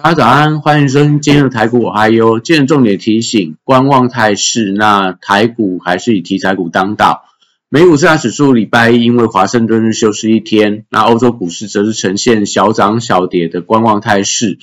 大家早安，欢迎收听今天的台股我嗨哟。今日重点提醒，观望态势，那台股还是以题材股当道。美股四大指数礼拜一因为华盛顿日休市一天，那欧洲股市则是呈现小涨小跌的观望态势。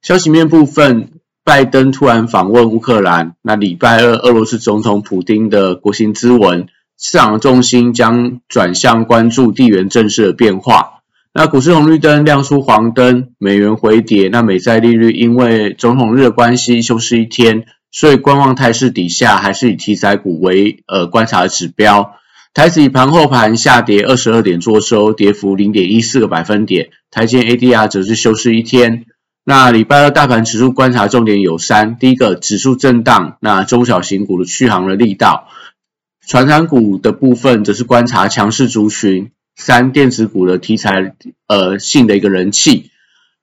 消息面部分，拜登突然访问乌克兰，那礼拜二俄罗斯总统普京的国情咨文，市场重心将转向关注地缘政治的变化。那股市红绿灯亮出黄灯，美元回跌。那美债利率因为总统日的关系休市一天，所以观望态势底下，还是以题材股为呃观察的指标。台指盘后盘下跌二十二点作收，跌幅零点一四个百分点。台积 ADR 则是休市一天。那礼拜二大盘指数观察重点有三：第一个，指数震荡，那中小型股的续航的力道；传产股的部分则是观察强势族群。三电子股的题材，呃性的一个人气。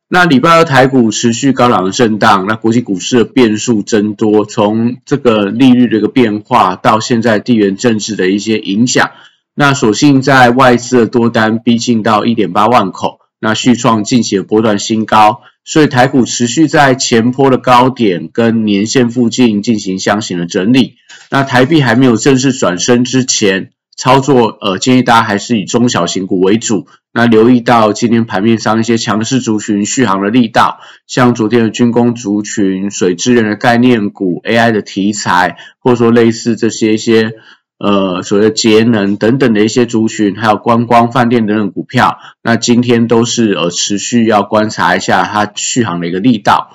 那礼拜二台股持续高档的震荡，那国际股市的变数增多，从这个利率的一个变化，到现在地缘政治的一些影响，那所幸在外资的多单逼近到一点八万口，那续创近期的波段新高，所以台股持续在前坡的高点跟年线附近进行箱型的整理。那台币还没有正式转升之前。操作，呃，建议大家还是以中小型股为主。那留意到今天盘面上一些强势族群续航的力道，像昨天的军工族群、水资源的概念股、AI 的题材，或者说类似这些一些，呃，所谓的节能等等的一些族群，还有观光、饭店等等股票，那今天都是呃持续要观察一下它续航的一个力道。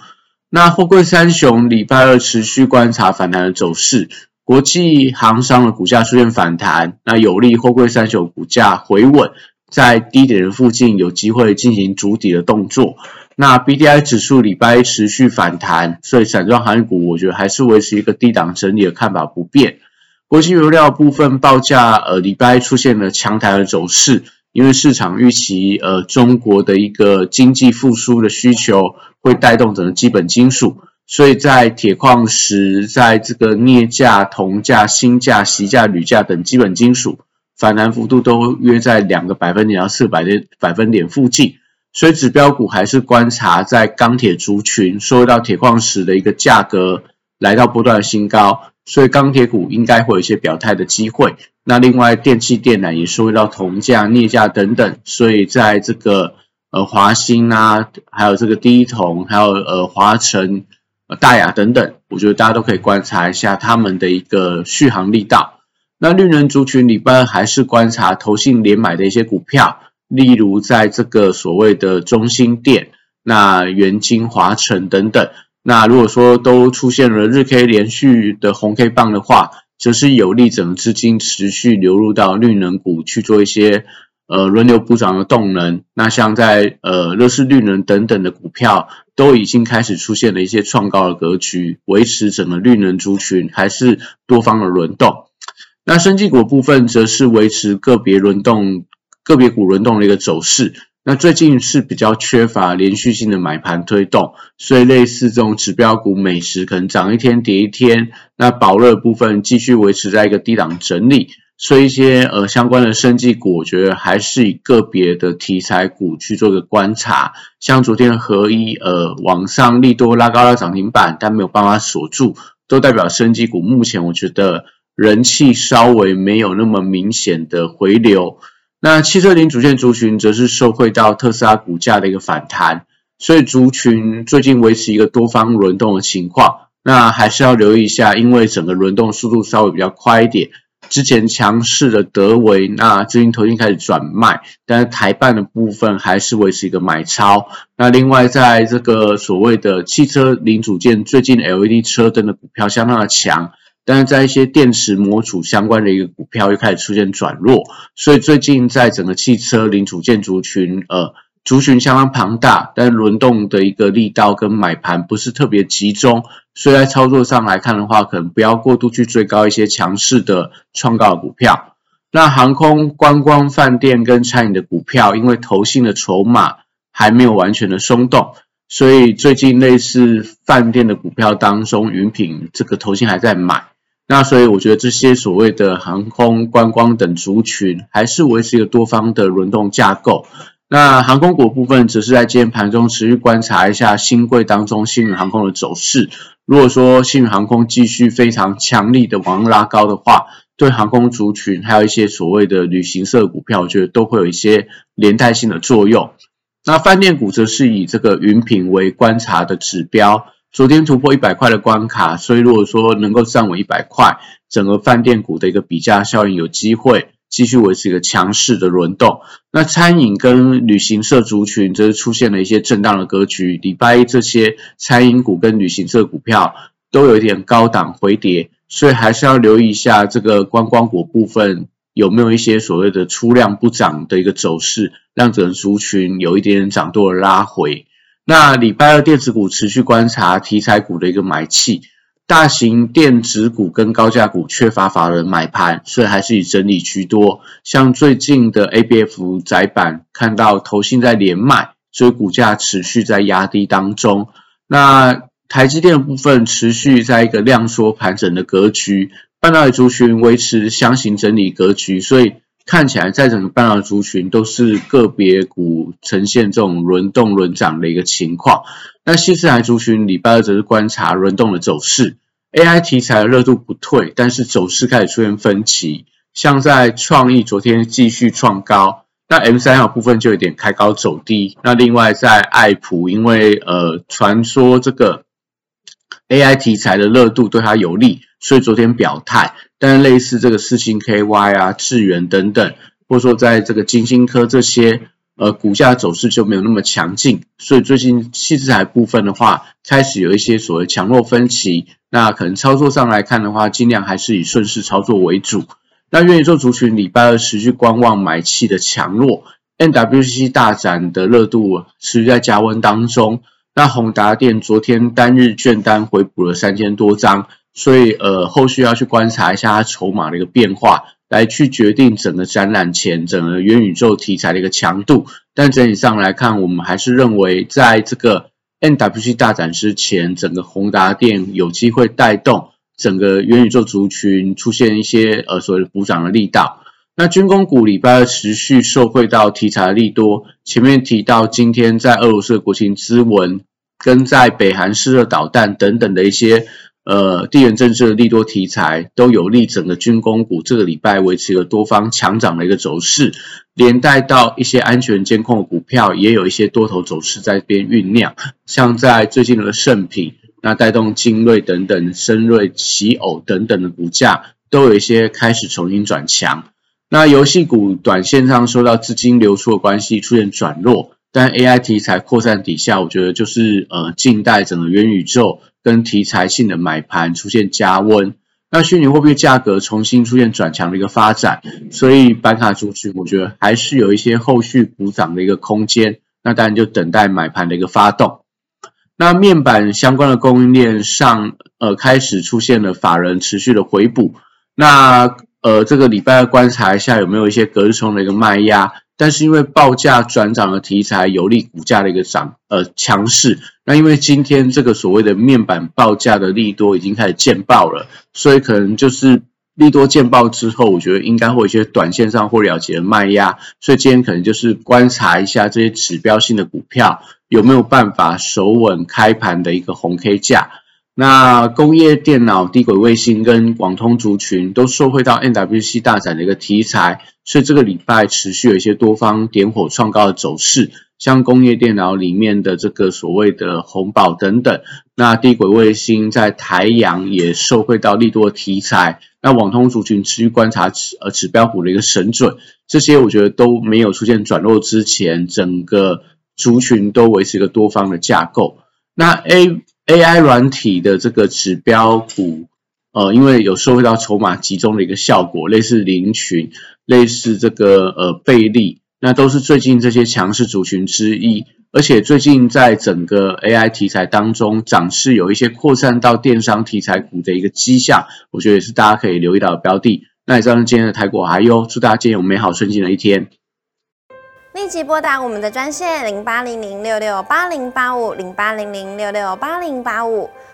那货柜三雄礼拜二持续观察反弹的走势。国际航商的股价出现反弹，那有利货柜三雄股价回稳，在低点的附近有机会进行筑底的动作。那 B D I 指数礼拜一持续反弹，所以散装航运股我觉得还是维持一个低档整理的看法不变。国际油料部分报价，呃，礼拜一出现了强弹的走势，因为市场预期，呃，中国的一个经济复苏的需求会带动整个基本金属。所以在铁矿石、在这个镍价、铜价、锌价、锡价、铝价等基本金属反弹幅度都约在两个百分点到四百的百分点附近，所以指标股还是观察在钢铁族群，受到铁矿石的一个价格来到不断新高，所以钢铁股应该会有一些表态的机会。那另外电气电缆也受到铜价、镍价等等，所以在这个呃华兴啊，还有这个第一铜，还有呃华晨。大雅等等，我觉得大家都可以观察一下他们的一个续航力道。那绿能族群里边还是观察投信连买的一些股票，例如在这个所谓的中心店、那元金、华城等等。那如果说都出现了日 K 连续的红 K 棒的话，则是有利整资金持续流入到绿能股去做一些。呃，轮流补涨的动能，那像在呃乐视绿能等等的股票，都已经开始出现了一些创高的格局，维持整个绿能族群还是多方的轮动。那生技股部分则是维持个别轮动、个别股轮动的一个走势。那最近是比较缺乏连续性的买盘推动，所以类似这种指标股，美食可能涨一天跌一天。那保热部分继续维持在一个低档整理。所以一些呃相关的生技股，我觉得还是以个别的题材股去做个观察。像昨天合一呃往上利多拉高了涨停板，但没有办法锁住，都代表生技股目前我觉得人气稍微没有那么明显的回流。那汽车零组件族群则是受惠到特斯拉股价的一个反弹，所以族群最近维持一个多方轮动的情况。那还是要留意一下，因为整个轮动速度稍微比较快一点。之前强势的德维，那资金投进开始转卖，但是台办的部分还是维持一个买超。那另外在这个所谓的汽车零组件，最近 LED 车灯的股票相当的强，但是在一些电池模组相关的一个股票又开始出现转弱，所以最近在整个汽车零组件族群，呃。族群相当庞大，但轮动的一个力道跟买盘不是特别集中，所以在操作上来看的话，可能不要过度去追高一些强势的创高股票。那航空、观光、饭店跟餐饮的股票，因为投信的筹码还没有完全的松动，所以最近类似饭店的股票当中，云品这个投信还在买。那所以我觉得这些所谓的航空、观光等族群，还是维持一个多方的轮动架构。那航空股部分，只是在今天盘中持续观察一下新贵当中新宇航空的走势。如果说新宇航空继续非常强力的往拉高的话，对航空族群还有一些所谓的旅行社股票，我觉得都会有一些连带性的作用。那饭店股则是以这个云品为观察的指标。昨天突破一百块的关卡，所以如果说能够站稳一百块，整个饭店股的一个比价效应有机会继续维持一个强势的轮动。那餐饮跟旅行社族群则是出现了一些震荡的格局。礼拜一这些餐饮股跟旅行社股票都有一点高档回跌，所以还是要留意一下这个观光股部分有没有一些所谓的出量不涨的一个走势，让整个族群有一点涨多的拉回。那礼拜二电子股持续观察题材股的一个买气，大型电子股跟高价股缺乏法人买盘，所以还是以整理居多。像最近的 ABF 窄板看到投信在连卖，所以股价持续在压低当中。那台积电的部分持续在一个量缩盘整的格局，半导体族群维持箱型整理格局，所以。看起来在整个半导体族群都是个别股呈现这种轮动轮涨的一个情况。那新四海族群礼拜二则是观察轮动的走势，AI 题材的热度不退，但是走势开始出现分歧。像在创意昨天继续创高，那 M 三号部分就有点开高走低。那另外在爱普，因为呃传说这个 AI 题材的热度对它有利，所以昨天表态。但是类似这个四星 KY 啊、智源等等，或者说在这个金星科这些，呃，股价走势就没有那么强劲，所以最近细资材部分的话，开始有一些所谓强弱分歧。那可能操作上来看的话，尽量还是以顺势操作为主。那愿意做族群礼拜二持续观望买气的强弱，NWC 大展的热度持续在加温当中。那宏达电昨天单日券单回补了三千多张。所以，呃，后续要去观察一下它筹码的一个变化，来去决定整个展览前整个元宇宙题材的一个强度。但整体上来看，我们还是认为，在这个 NWC 大展之前，整个宏达电有机会带动整个元宇宙族群出现一些呃所谓的补涨的力道。那军工股礼拜二持续受惠到题材的利多，前面提到今天在俄罗斯的国情咨文，跟在北韩试射导弹等等的一些。呃，地缘政治的利多题材都有利整个军工股这个礼拜维持了多方强涨的一个走势，连带到一些安全监控股票也有一些多头走势在边酝酿，像在最近的圣品，那带动精锐等等、深锐、奇偶等等的股价都有一些开始重新转强。那游戏股短线上受到资金流出的关系出现转弱，但 AI 题材扩散底下，我觉得就是呃近代整个元宇宙。跟题材性的买盘出现加温，那虚拟货币价格重新出现转强的一个发展，所以板卡族群我觉得还是有一些后续补涨的一个空间，那当然就等待买盘的一个发动。那面板相关的供应链上，呃，开始出现了法人持续的回补，那呃，这个礼拜要观察一下有没有一些隔日冲的一个卖压。但是因为报价转涨的题材有利股价的一个涨呃强势，那因为今天这个所谓的面板报价的利多已经开始见报了，所以可能就是利多见报之后，我觉得应该会有一些短线上或了结的卖压，所以今天可能就是观察一下这些指标性的股票有没有办法守稳开盘的一个红 K 价。那工业电脑、低轨卫星跟广通族群都受惠到 NWC 大展的一个题材，所以这个礼拜持续有一些多方点火创高的走势，像工业电脑里面的这个所谓的红宝等等，那低轨卫星在台阳也受惠到利多的题材，那网通族群持续观察指呃指标股的一个神准，这些我觉得都没有出现转弱之前，整个族群都维持一个多方的架构。那 A AI 软体的这个指标股，呃，因为有受惠到筹码集中的一个效果，类似林群，类似这个呃贝利，那都是最近这些强势族群之一。而且最近在整个 AI 题材当中，涨势有一些扩散到电商题材股的一个迹象，我觉得也是大家可以留意到的标的。那以上是今天的台股还有，祝大家今天有美好顺境的一天。立即拨打我们的专线零八零零六六八零八五零八零零六六八零八五。